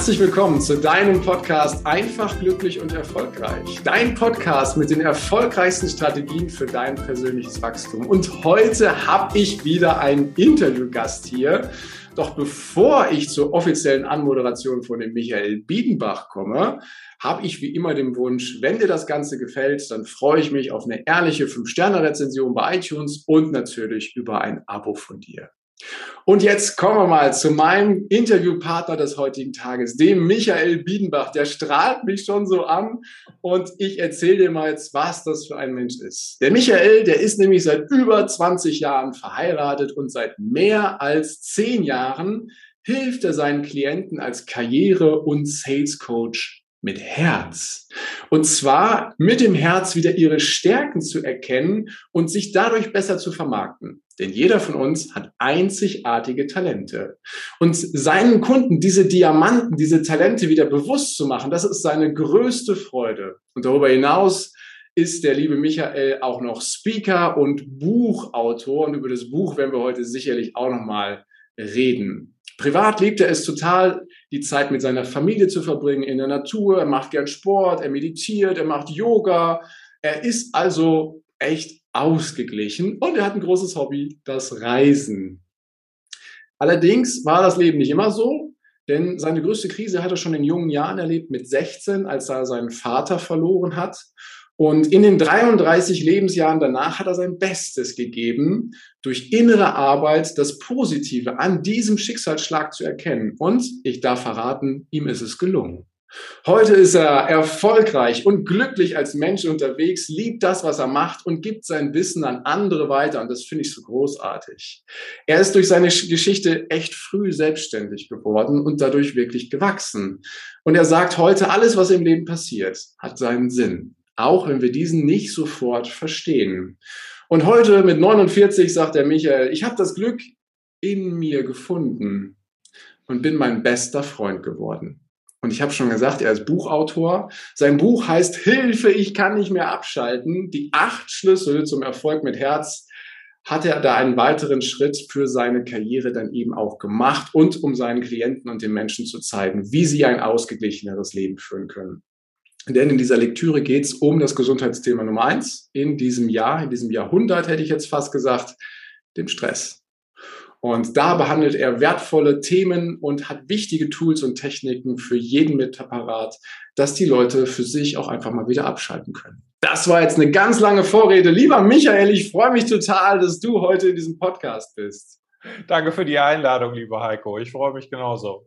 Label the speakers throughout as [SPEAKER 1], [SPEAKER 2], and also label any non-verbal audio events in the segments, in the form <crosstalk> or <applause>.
[SPEAKER 1] Herzlich willkommen zu deinem Podcast Einfach, glücklich und erfolgreich. Dein Podcast mit den erfolgreichsten Strategien für dein persönliches Wachstum. Und heute habe ich wieder einen Interviewgast hier. Doch bevor ich zur offiziellen Anmoderation von dem Michael Biedenbach komme, habe ich wie immer den Wunsch, wenn dir das Ganze gefällt, dann freue ich mich auf eine ehrliche 5-Sterne-Rezension bei iTunes und natürlich über ein Abo von dir. Und jetzt kommen wir mal zu meinem Interviewpartner des heutigen Tages, dem Michael Biedenbach. Der strahlt mich schon so an und ich erzähle dir mal jetzt, was das für ein Mensch ist. Der Michael, der ist nämlich seit über 20 Jahren verheiratet und seit mehr als 10 Jahren hilft er seinen Klienten als Karriere- und Sales Coach mit Herz. Und zwar mit dem Herz wieder ihre Stärken zu erkennen und sich dadurch besser zu vermarkten. Denn jeder von uns hat einzigartige Talente. Und seinen Kunden diese Diamanten, diese Talente wieder bewusst zu machen, das ist seine größte Freude. Und darüber hinaus ist der liebe Michael auch noch Speaker und Buchautor. Und über das Buch werden wir heute sicherlich auch nochmal reden. Privat liebt er es total, die Zeit mit seiner Familie zu verbringen in der Natur. Er macht gern Sport, er meditiert, er macht Yoga. Er ist also echt ausgeglichen und er hat ein großes Hobby, das Reisen. Allerdings war das Leben nicht immer so, denn seine größte Krise hat er schon in jungen Jahren erlebt, mit 16, als er seinen Vater verloren hat. Und in den 33 Lebensjahren danach hat er sein Bestes gegeben, durch innere Arbeit das Positive an diesem Schicksalsschlag zu erkennen. Und ich darf verraten, ihm ist es gelungen. Heute ist er erfolgreich und glücklich als Mensch unterwegs, liebt das, was er macht und gibt sein Wissen an andere weiter. Und das finde ich so großartig. Er ist durch seine Geschichte echt früh selbstständig geworden und dadurch wirklich gewachsen. Und er sagt heute, alles, was im Leben passiert, hat seinen Sinn auch wenn wir diesen nicht sofort verstehen. Und heute mit 49 sagt der Michael, ich habe das Glück in mir gefunden und bin mein bester Freund geworden. Und ich habe schon gesagt, er ist Buchautor. Sein Buch heißt Hilfe, ich kann nicht mehr abschalten. Die acht Schlüssel zum Erfolg mit Herz hat er da einen weiteren Schritt für seine Karriere dann eben auch gemacht und um seinen Klienten und den Menschen zu zeigen, wie sie ein ausgeglicheneres Leben führen können. Denn in dieser Lektüre geht es um das Gesundheitsthema Nummer eins in diesem Jahr, in diesem Jahrhundert hätte ich jetzt fast gesagt, dem Stress. Und da behandelt er wertvolle Themen und hat wichtige Tools und Techniken für jeden Mitapparat, dass die Leute für sich auch einfach mal wieder abschalten können. Das war jetzt eine ganz lange Vorrede. Lieber Michael, ich freue mich total, dass du heute in diesem Podcast bist.
[SPEAKER 2] Danke für die Einladung, lieber Heiko. Ich freue mich genauso.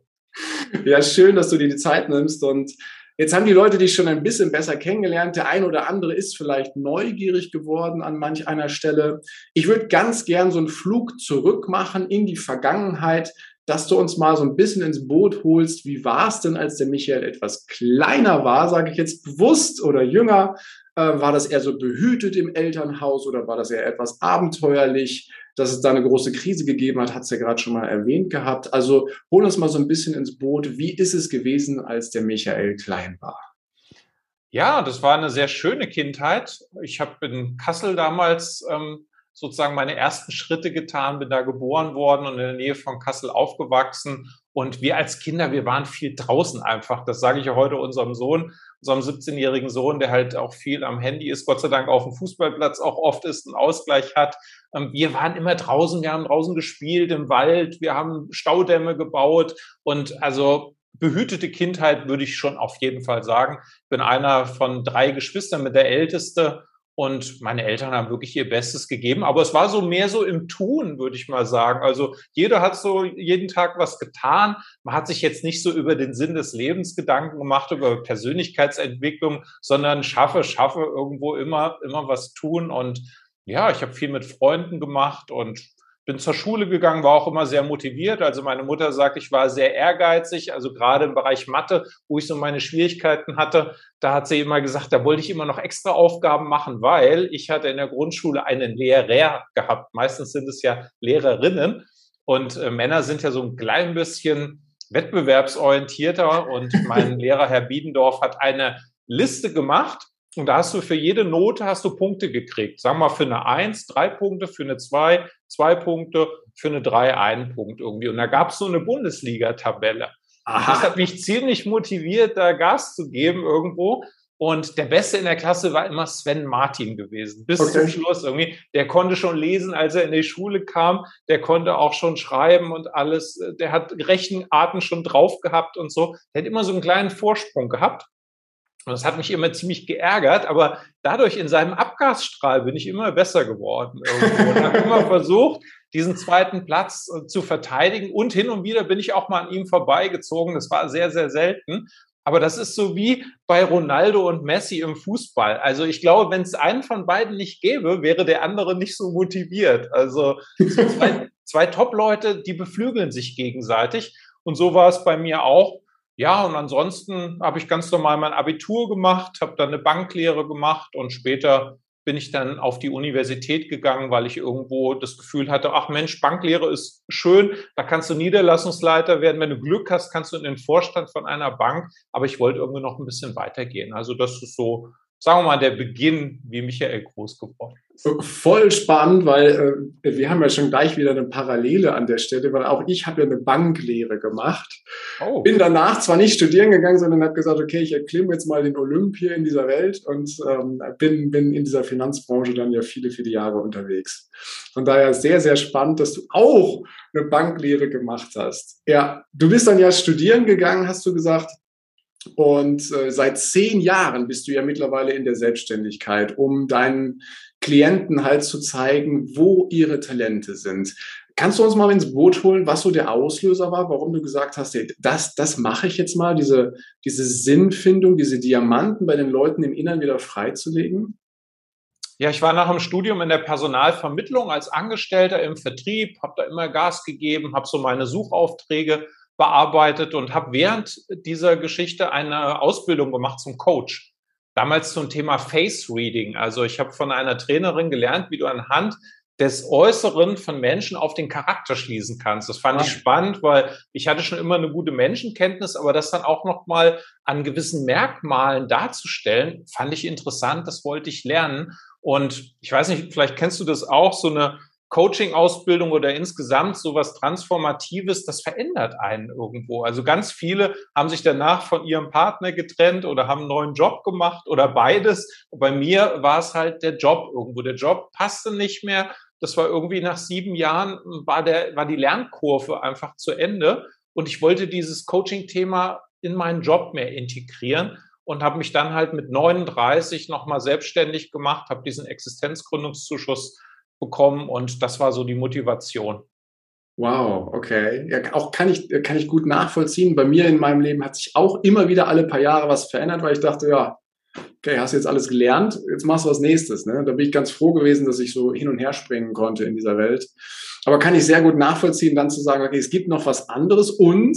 [SPEAKER 1] Ja, schön, dass du dir die Zeit nimmst und Jetzt haben die Leute dich schon ein bisschen besser kennengelernt. Der ein oder andere ist vielleicht neugierig geworden an manch einer Stelle. Ich würde ganz gern so einen Flug zurück machen in die Vergangenheit, dass du uns mal so ein bisschen ins Boot holst. Wie war es denn, als der Michael etwas kleiner war, sage ich jetzt bewusst oder jünger? Äh, war das eher so behütet im Elternhaus oder war das eher etwas abenteuerlich? Dass es da eine große Krise gegeben hat, hat es ja gerade schon mal erwähnt gehabt. Also hol uns mal so ein bisschen ins Boot. Wie ist es gewesen, als der Michael klein war?
[SPEAKER 2] Ja, das war eine sehr schöne Kindheit. Ich habe in Kassel damals ähm, sozusagen meine ersten Schritte getan, bin da geboren worden und in der Nähe von Kassel aufgewachsen. Und wir als Kinder, wir waren viel draußen einfach. Das sage ich ja heute unserem Sohn, unserem 17-jährigen Sohn, der halt auch viel am Handy ist, Gott sei Dank auf dem Fußballplatz auch oft ist, einen Ausgleich hat. Ähm, wir waren immer draußen, wir haben draußen gespielt im Wald, wir haben Staudämme gebaut und also behütete Kindheit würde ich schon auf jeden Fall sagen. Ich bin einer von drei Geschwistern mit der Älteste und meine Eltern haben wirklich ihr Bestes gegeben. Aber es war so mehr so im Tun, würde ich mal sagen. Also jeder hat so jeden Tag was getan. Man hat sich jetzt nicht so über den Sinn des Lebens Gedanken gemacht, über Persönlichkeitsentwicklung, sondern schaffe, schaffe irgendwo immer, immer was tun. Und ja, ich habe viel mit Freunden gemacht und bin zur Schule gegangen, war auch immer sehr motiviert. Also meine Mutter sagt, ich war sehr ehrgeizig, also gerade im Bereich Mathe, wo ich so meine Schwierigkeiten hatte, da hat sie immer gesagt, da wollte ich immer noch extra Aufgaben machen, weil ich hatte in der Grundschule einen Lehrer gehabt. Meistens sind es ja Lehrerinnen und äh, Männer sind ja so ein klein bisschen wettbewerbsorientierter und mein <laughs> Lehrer Herr Biedendorf hat eine Liste gemacht und da hast du für jede Note hast du Punkte gekriegt. Sagen wir mal für eine Eins drei Punkte, für eine Zwei zwei Punkte, für eine Drei einen Punkt irgendwie. Und da gab es so eine Bundesliga-Tabelle. Das hat mich ziemlich motiviert, da Gas zu geben irgendwo. Und der Beste in der Klasse war immer Sven Martin gewesen, bis okay. zum Schluss irgendwie. Der konnte schon lesen, als er in die Schule kam. Der konnte auch schon schreiben und alles. Der hat Rechenarten schon drauf gehabt und so. Der hat immer so einen kleinen Vorsprung gehabt. Und das hat mich immer ziemlich geärgert, aber dadurch in seinem Abgasstrahl bin ich immer besser geworden irgendwo und habe immer versucht, diesen zweiten Platz äh, zu verteidigen. Und hin und wieder bin ich auch mal an ihm vorbeigezogen. Das war sehr, sehr selten. Aber das ist so wie bei Ronaldo und Messi im Fußball. Also ich glaube, wenn es einen von beiden nicht gäbe, wäre der andere nicht so motiviert. Also zwei, zwei Top-Leute, die beflügeln sich gegenseitig. Und so war es bei mir auch. Ja, und ansonsten habe ich ganz normal mein Abitur gemacht, habe dann eine Banklehre gemacht und später bin ich dann auf die Universität gegangen, weil ich irgendwo das Gefühl hatte, ach Mensch, Banklehre ist schön, da kannst du Niederlassungsleiter werden. Wenn du Glück hast, kannst du in den Vorstand von einer Bank. Aber ich wollte irgendwie noch ein bisschen weitergehen. Also das ist so sagen wir mal, der Beginn, wie Michael groß geworden.
[SPEAKER 1] Voll spannend, weil äh, wir haben ja schon gleich wieder eine Parallele an der Stelle, weil auch ich habe ja eine Banklehre gemacht. Oh. Bin danach zwar nicht studieren gegangen, sondern habe gesagt, okay, ich erklimme jetzt mal den Olymp hier in dieser Welt und ähm, bin, bin in dieser Finanzbranche dann ja viele, viele Jahre unterwegs. Von daher sehr, sehr spannend, dass du auch eine Banklehre gemacht hast. Ja, du bist dann ja studieren gegangen, hast du gesagt. Und äh, seit zehn Jahren bist du ja mittlerweile in der Selbstständigkeit, um deinen Klienten halt zu zeigen, wo ihre Talente sind. Kannst du uns mal ins Boot holen, was so der Auslöser war, warum du gesagt hast, das, das mache ich jetzt mal, diese, diese Sinnfindung, diese Diamanten bei den Leuten im Innern wieder freizulegen?
[SPEAKER 2] Ja, ich war nach dem Studium in der Personalvermittlung als Angestellter im Vertrieb, habe da immer Gas gegeben, habe so meine Suchaufträge bearbeitet und habe während dieser Geschichte eine Ausbildung gemacht zum Coach. Damals zum Thema Face Reading. Also ich habe von einer Trainerin gelernt, wie du anhand des Äußeren von Menschen auf den Charakter schließen kannst. Das fand ja. ich spannend, weil ich hatte schon immer eine gute Menschenkenntnis, aber das dann auch noch mal an gewissen Merkmalen darzustellen, fand ich interessant. Das wollte ich lernen. Und ich weiß nicht, vielleicht kennst du das auch, so eine Coaching-Ausbildung oder insgesamt sowas Transformatives, das verändert einen irgendwo. Also ganz viele haben sich danach von ihrem Partner getrennt oder haben einen neuen Job gemacht oder beides. Und bei mir war es halt der Job irgendwo. Der Job passte nicht mehr. Das war irgendwie nach sieben Jahren war der, war die Lernkurve einfach zu Ende. Und ich wollte dieses Coaching-Thema in meinen Job mehr integrieren und habe mich dann halt mit 39 nochmal selbstständig gemacht, habe diesen Existenzgründungszuschuss bekommen und das war so die Motivation.
[SPEAKER 1] Wow, okay. Ja, auch kann ich, kann ich gut nachvollziehen. Bei mir in meinem Leben hat sich auch immer wieder alle paar Jahre was verändert, weil ich dachte, ja, okay, hast jetzt alles gelernt, jetzt machst du was nächstes. Ne? Da bin ich ganz froh gewesen, dass ich so hin und her springen konnte in dieser Welt. Aber kann ich sehr gut nachvollziehen, dann zu sagen, okay, es gibt noch was anderes und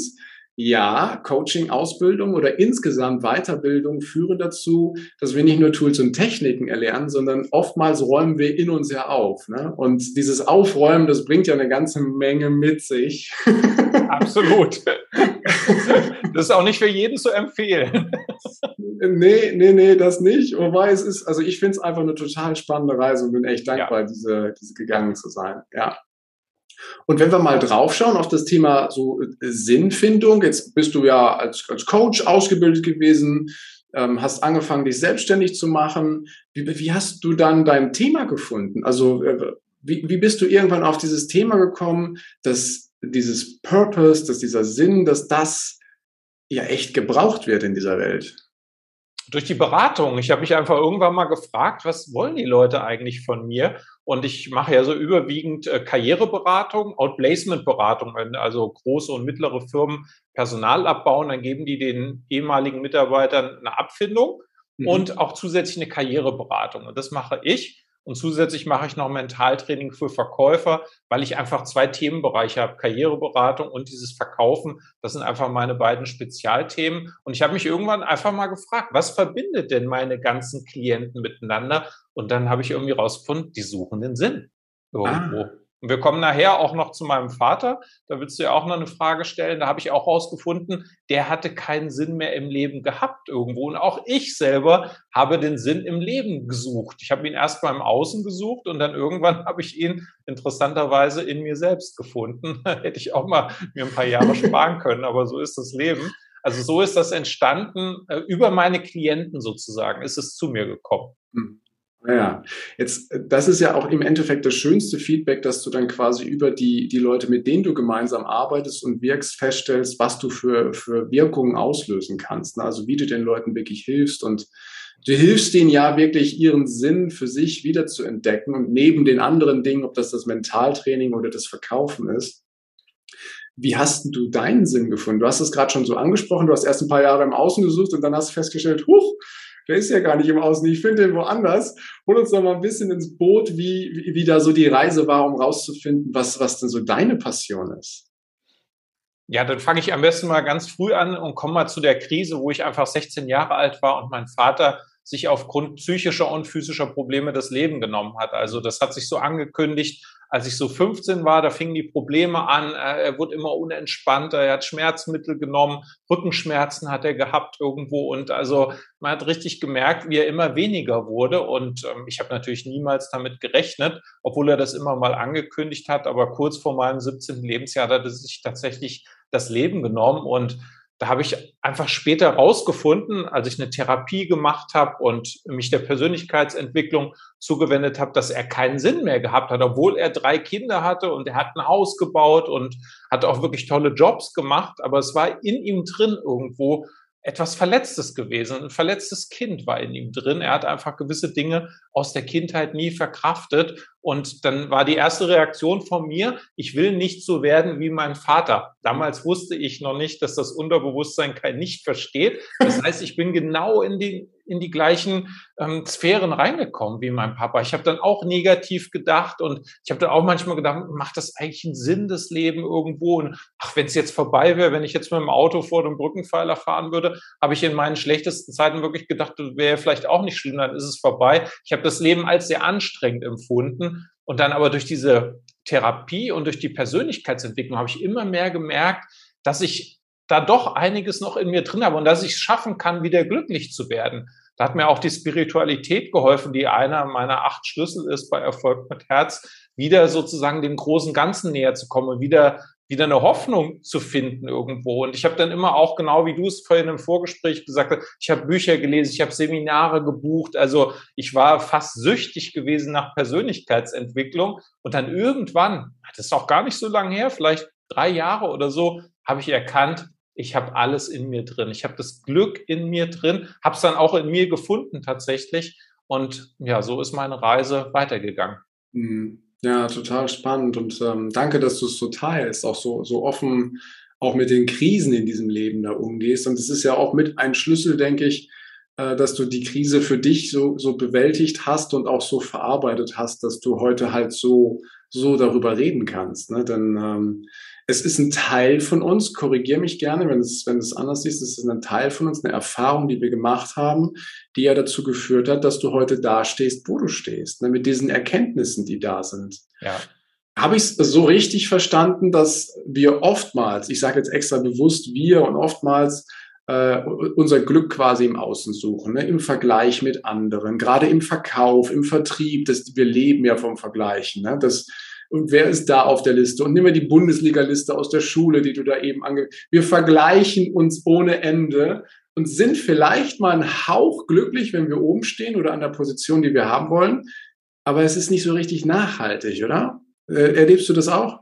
[SPEAKER 1] ja, Coaching, Ausbildung oder insgesamt Weiterbildung führen dazu, dass wir nicht nur Tools und Techniken erlernen, sondern oftmals räumen wir in uns ja auf. Ne? Und dieses Aufräumen, das bringt ja eine ganze Menge mit sich. <laughs>
[SPEAKER 2] Absolut. Das ist auch nicht für jeden zu empfehlen.
[SPEAKER 1] Nee, nee, nee, das nicht. Wobei es ist, also ich finde es einfach eine total spannende Reise und bin echt dankbar, ja. diese, diese gegangen zu sein. Ja. Und wenn wir mal draufschauen auf das Thema so äh, Sinnfindung, jetzt bist du ja als, als Coach ausgebildet gewesen, ähm, hast angefangen, dich selbstständig zu machen. Wie, wie hast du dann dein Thema gefunden? Also äh, wie, wie bist du irgendwann auf dieses Thema gekommen, dass dieses Purpose, dass dieser Sinn, dass das ja echt gebraucht wird in dieser Welt?
[SPEAKER 2] Durch die Beratung. Ich habe mich einfach irgendwann mal gefragt, was wollen die Leute eigentlich von mir? Und ich mache ja so überwiegend äh, Karriereberatung, Outplacement-Beratung, wenn also große und mittlere Firmen Personal abbauen, dann geben die den ehemaligen Mitarbeitern eine Abfindung mhm. und auch zusätzlich eine Karriereberatung. Und das mache ich. Und zusätzlich mache ich noch Mentaltraining für Verkäufer, weil ich einfach zwei Themenbereiche habe, Karriereberatung und dieses Verkaufen. Das sind einfach meine beiden Spezialthemen. Und ich habe mich irgendwann einfach mal gefragt, was verbindet denn meine ganzen Klienten miteinander? Und dann habe ich irgendwie rausgefunden, die suchen den Sinn irgendwo. Ah. Und wir kommen nachher auch noch zu meinem Vater. Da willst du ja auch noch eine Frage stellen. Da habe ich auch rausgefunden, der hatte keinen Sinn mehr im Leben gehabt irgendwo. Und auch ich selber habe den Sinn im Leben gesucht. Ich habe ihn erst mal im Außen gesucht und dann irgendwann <laughs> habe ich ihn interessanterweise in mir selbst gefunden. <laughs> Hätte ich auch mal mir ein paar Jahre sparen können, aber so ist das Leben. Also so ist das entstanden, äh, über meine Klienten sozusagen ist es zu mir gekommen.
[SPEAKER 1] Ja, jetzt, das ist ja auch im Endeffekt das schönste Feedback, dass du dann quasi über die, die Leute, mit denen du gemeinsam arbeitest und wirkst, feststellst, was du für, für Wirkungen auslösen kannst. Ne? Also wie du den Leuten wirklich hilfst und du hilfst ihnen ja wirklich ihren Sinn für sich wieder zu entdecken und neben den anderen Dingen, ob das das Mentaltraining oder das Verkaufen ist. Wie hast du deinen Sinn gefunden? Du hast es gerade schon so angesprochen, du hast erst ein paar Jahre im Außen gesucht und dann hast du festgestellt, huch, der ist ja gar nicht im Außen, ich finde den woanders. Hol uns doch mal ein bisschen ins Boot, wie, wie, wie da so die Reise war, um rauszufinden, was, was denn so deine Passion ist.
[SPEAKER 2] Ja, dann fange ich am besten mal ganz früh an und komme mal zu der Krise, wo ich einfach 16 Jahre alt war und mein Vater sich aufgrund psychischer und physischer Probleme das Leben genommen hat. Also das hat sich so angekündigt, als ich so 15 war, da fingen die Probleme an. Äh, er wurde immer unentspannter. Er hat Schmerzmittel genommen. Rückenschmerzen hat er gehabt irgendwo. Und also man hat richtig gemerkt, wie er immer weniger wurde. Und ähm, ich habe natürlich niemals damit gerechnet, obwohl er das immer mal angekündigt hat. Aber kurz vor meinem 17. Lebensjahr hat er sich tatsächlich das Leben genommen. Und da habe ich einfach später rausgefunden, als ich eine Therapie gemacht habe und mich der Persönlichkeitsentwicklung zugewendet habe, dass er keinen Sinn mehr gehabt hat, obwohl er drei Kinder hatte und er hat ein Haus gebaut und hat auch wirklich tolle Jobs gemacht, aber es war in ihm drin irgendwo etwas Verletztes gewesen. Ein verletztes Kind war in ihm drin. Er hat einfach gewisse Dinge aus der Kindheit nie verkraftet. Und dann war die erste Reaktion von mir, ich will nicht so werden wie mein Vater. Damals wusste ich noch nicht, dass das Unterbewusstsein kein Nicht versteht. Das <laughs> heißt, ich bin genau in die, in die gleichen ähm, Sphären reingekommen wie mein Papa. Ich habe dann auch negativ gedacht und ich habe dann auch manchmal gedacht, macht das eigentlich einen Sinn, das Leben irgendwo? Und ach, wenn es jetzt vorbei wäre, wenn ich jetzt mit dem Auto vor dem Brückenpfeiler fahren würde, habe ich in meinen schlechtesten Zeiten wirklich gedacht, wäre vielleicht auch nicht schlimm, dann ist es vorbei. Ich habe das Leben als sehr anstrengend empfunden. Und dann aber durch diese Therapie und durch die Persönlichkeitsentwicklung habe ich immer mehr gemerkt, dass ich da doch einiges noch in mir drin habe und dass ich es schaffen kann, wieder glücklich zu werden. Da hat mir auch die Spiritualität geholfen, die einer meiner acht Schlüssel ist bei Erfolg mit Herz, wieder sozusagen dem großen Ganzen näher zu kommen, wieder wieder eine Hoffnung zu finden irgendwo. Und ich habe dann immer auch, genau wie du es vorhin im Vorgespräch gesagt hast, ich habe Bücher gelesen, ich habe Seminare gebucht. Also ich war fast süchtig gewesen nach Persönlichkeitsentwicklung. Und dann irgendwann, das ist auch gar nicht so lange her, vielleicht drei Jahre oder so, habe ich erkannt, ich habe alles in mir drin. Ich habe das Glück in mir drin, habe es dann auch in mir gefunden tatsächlich. Und ja, so ist meine Reise weitergegangen.
[SPEAKER 1] Mhm. Ja, total spannend und ähm, danke, dass du es so teilst, auch so, so offen auch mit den Krisen in diesem Leben da umgehst. Und es ist ja auch mit ein Schlüssel, denke ich, äh, dass du die Krise für dich so, so bewältigt hast und auch so verarbeitet hast, dass du heute halt so, so darüber reden kannst. Ne? Denn ähm, es ist ein Teil von uns, korrigier mich gerne, wenn es, wenn es anders ist, es ist ein Teil von uns, eine Erfahrung, die wir gemacht haben, die ja dazu geführt hat, dass du heute da stehst, wo du stehst, ne, mit diesen Erkenntnissen, die da sind. Ja. Habe ich es so richtig verstanden, dass wir oftmals, ich sage jetzt extra bewusst wir und oftmals äh, unser Glück quasi im Außen suchen, ne, im Vergleich mit anderen, gerade im Verkauf, im Vertrieb, das, wir leben ja vom Vergleichen. Ne, das, und wer ist da auf der Liste? Und nimm mal die Bundesliga-Liste aus der Schule, die du da eben ange... Wir vergleichen uns ohne Ende und sind vielleicht mal ein Hauch glücklich, wenn wir oben stehen oder an der Position, die wir haben wollen. Aber es ist nicht so richtig nachhaltig, oder? Äh, erlebst du das auch?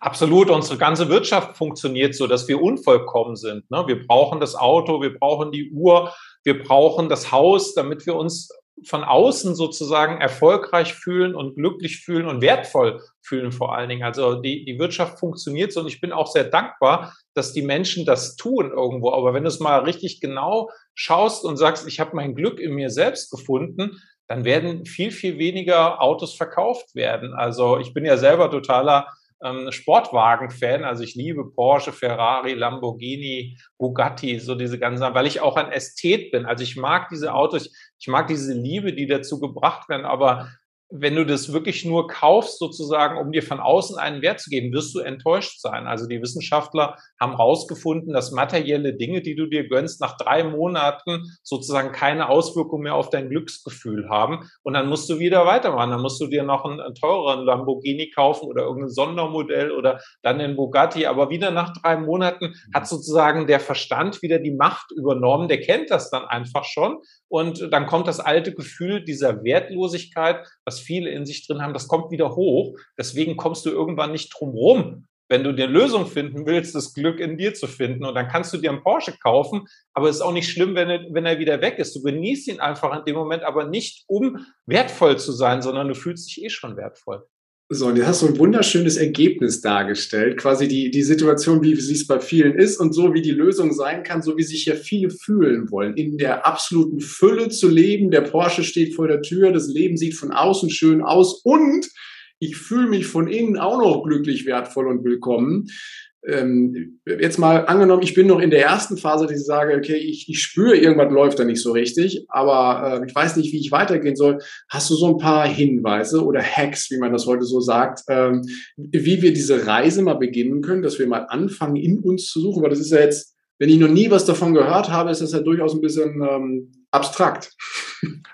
[SPEAKER 2] Absolut. Unsere ganze Wirtschaft funktioniert so, dass wir unvollkommen sind. Ne? Wir brauchen das Auto, wir brauchen die Uhr, wir brauchen das Haus, damit wir uns von außen sozusagen erfolgreich fühlen und glücklich fühlen und wertvoll fühlen vor allen Dingen. Also die, die Wirtschaft funktioniert so und ich bin auch sehr dankbar, dass die Menschen das tun irgendwo. Aber wenn du es mal richtig genau schaust und sagst, ich habe mein Glück in mir selbst gefunden, dann werden viel, viel weniger Autos verkauft werden. Also ich bin ja selber totaler ähm, Sportwagen-Fan. Also ich liebe Porsche, Ferrari, Lamborghini, Bugatti, so diese ganzen, weil ich auch ein Ästhet bin. Also ich mag diese Autos, ich mag diese Liebe, die dazu gebracht werden, aber wenn du das wirklich nur kaufst, sozusagen, um dir von außen einen Wert zu geben, wirst du enttäuscht sein. Also die Wissenschaftler haben herausgefunden, dass materielle Dinge, die du dir gönnst, nach drei Monaten sozusagen keine Auswirkung mehr auf dein Glücksgefühl haben. Und dann musst du wieder weitermachen. Dann musst du dir noch einen, einen teureren Lamborghini kaufen oder irgendein Sondermodell oder dann den Bugatti. Aber wieder nach drei Monaten hat sozusagen der Verstand wieder die Macht übernommen. Der kennt das dann einfach schon. Und dann kommt das alte Gefühl dieser Wertlosigkeit, was viele in sich drin haben, das kommt wieder hoch. Deswegen kommst du irgendwann nicht drum rum, wenn du dir Lösung finden willst, das Glück in dir zu finden. Und dann kannst du dir einen Porsche kaufen, aber es ist auch nicht schlimm, wenn er, wenn er wieder weg ist. Du genießt ihn einfach in dem Moment, aber nicht um wertvoll zu sein, sondern du fühlst dich eh schon wertvoll.
[SPEAKER 1] So, und jetzt hast du ein wunderschönes Ergebnis dargestellt, quasi die, die Situation, wie sie es bei vielen ist und so, wie die Lösung sein kann, so wie sich ja viele fühlen wollen, in der absoluten Fülle zu leben. Der Porsche steht vor der Tür, das Leben sieht von außen schön aus. Und ich fühle mich von innen auch noch glücklich, wertvoll und willkommen ähm, jetzt mal angenommen, ich bin noch in der ersten Phase, dass ich sage, okay, ich, ich spüre, irgendwas läuft da nicht so richtig, aber äh, ich weiß nicht, wie ich weitergehen soll. Hast du so ein paar Hinweise oder Hacks, wie man das heute so sagt, ähm, wie wir diese Reise mal beginnen können, dass wir mal anfangen, in uns zu suchen? Weil das ist ja jetzt, wenn ich noch nie was davon gehört habe, ist das ja durchaus ein bisschen ähm, abstrakt.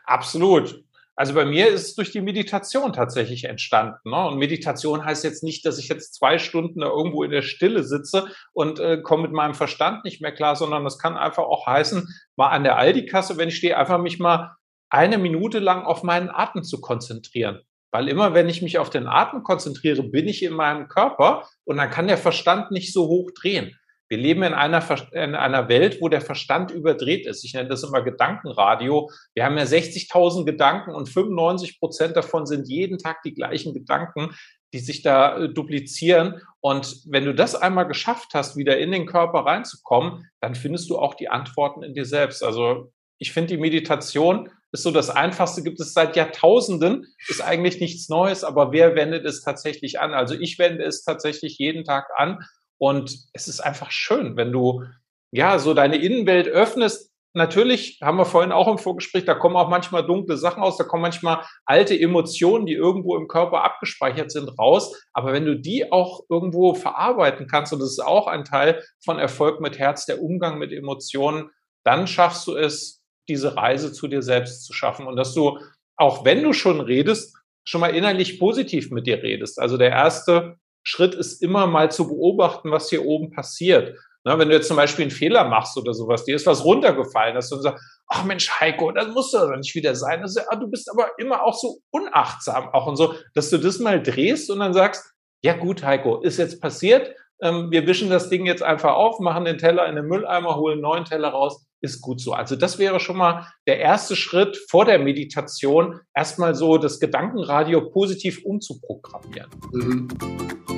[SPEAKER 2] Absolut. Also bei mir ist es durch die Meditation tatsächlich entstanden. Ne? Und Meditation heißt jetzt nicht, dass ich jetzt zwei Stunden da irgendwo in der Stille sitze und äh, komme mit meinem Verstand nicht mehr klar, sondern das kann einfach auch heißen, mal an der Aldi-Kasse, wenn ich stehe, einfach mich mal eine Minute lang auf meinen Atem zu konzentrieren. Weil immer, wenn ich mich auf den Atem konzentriere, bin ich in meinem Körper und dann kann der Verstand nicht so hoch drehen. Wir leben in einer, in einer Welt, wo der Verstand überdreht ist. Ich nenne das immer Gedankenradio. Wir haben ja 60.000 Gedanken und 95 Prozent davon sind jeden Tag die gleichen Gedanken, die sich da äh, duplizieren. Und wenn du das einmal geschafft hast, wieder in den Körper reinzukommen, dann findest du auch die Antworten in dir selbst. Also ich finde, die Meditation ist so das Einfachste, gibt es seit Jahrtausenden, ist eigentlich nichts Neues, aber wer wendet es tatsächlich an? Also ich wende es tatsächlich jeden Tag an und es ist einfach schön, wenn du ja so deine Innenwelt öffnest. Natürlich haben wir vorhin auch im Vorgespräch, da kommen auch manchmal dunkle Sachen aus, da kommen manchmal alte Emotionen, die irgendwo im Körper abgespeichert sind, raus. Aber wenn du die auch irgendwo verarbeiten kannst, und das ist auch ein Teil von Erfolg mit Herz, der Umgang mit Emotionen, dann schaffst du es, diese Reise zu dir selbst zu schaffen. Und dass du, auch wenn du schon redest, schon mal innerlich positiv mit dir redest. Also der erste Schritt ist immer mal zu beobachten, was hier oben passiert. Na, wenn du jetzt zum Beispiel einen Fehler machst oder sowas, dir ist was runtergefallen, dass du sagst, ach Mensch, Heiko, das muss doch nicht wieder sein. Das, ah, du bist aber immer auch so unachtsam auch und so, dass du das mal drehst und dann sagst, ja gut, Heiko, ist jetzt passiert, ähm, wir wischen das Ding jetzt einfach auf, machen den Teller in den Mülleimer, holen einen neuen Teller raus, ist gut so. Also das wäre schon mal der erste Schritt vor der Meditation, erstmal so das Gedankenradio positiv umzuprogrammieren. Mhm.